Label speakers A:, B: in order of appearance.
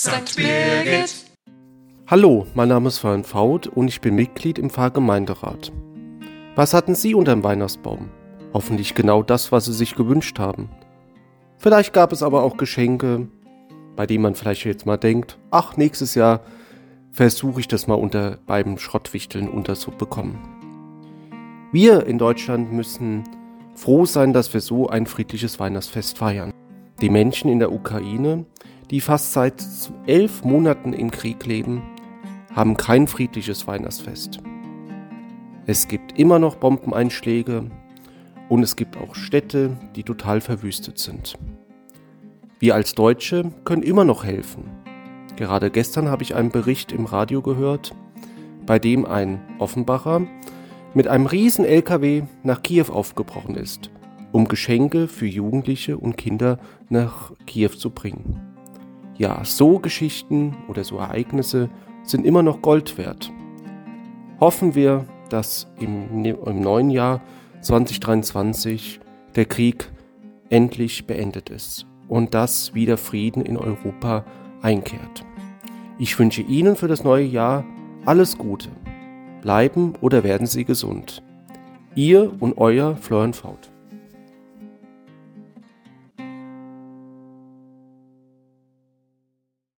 A: St. Birgit.
B: Hallo, mein Name ist Florian Faut und ich bin Mitglied im Pfarrgemeinderat. Was hatten Sie unterm Weihnachtsbaum? Hoffentlich genau das, was Sie sich gewünscht haben. Vielleicht gab es aber auch Geschenke, bei denen man vielleicht jetzt mal denkt, ach, nächstes Jahr versuche ich das mal unter beim Schrottwichteln unterzubekommen. Wir in Deutschland müssen froh sein, dass wir so ein friedliches Weihnachtsfest feiern. Die Menschen in der Ukraine, die fast seit elf Monaten im Krieg leben, haben kein friedliches Weihnachtsfest. Es gibt immer noch Bombeneinschläge und es gibt auch Städte, die total verwüstet sind. Wir als Deutsche können immer noch helfen. Gerade gestern habe ich einen Bericht im Radio gehört, bei dem ein Offenbacher mit einem riesen LKW nach Kiew aufgebrochen ist, um Geschenke für Jugendliche und Kinder nach Kiew zu bringen. Ja, so Geschichten oder so Ereignisse sind immer noch Gold wert. Hoffen wir, dass im, im neuen Jahr 2023 der Krieg endlich beendet ist und dass wieder Frieden in Europa einkehrt. Ich wünsche Ihnen für das neue Jahr alles Gute. Bleiben oder werden Sie gesund. Ihr und euer Florian Faut.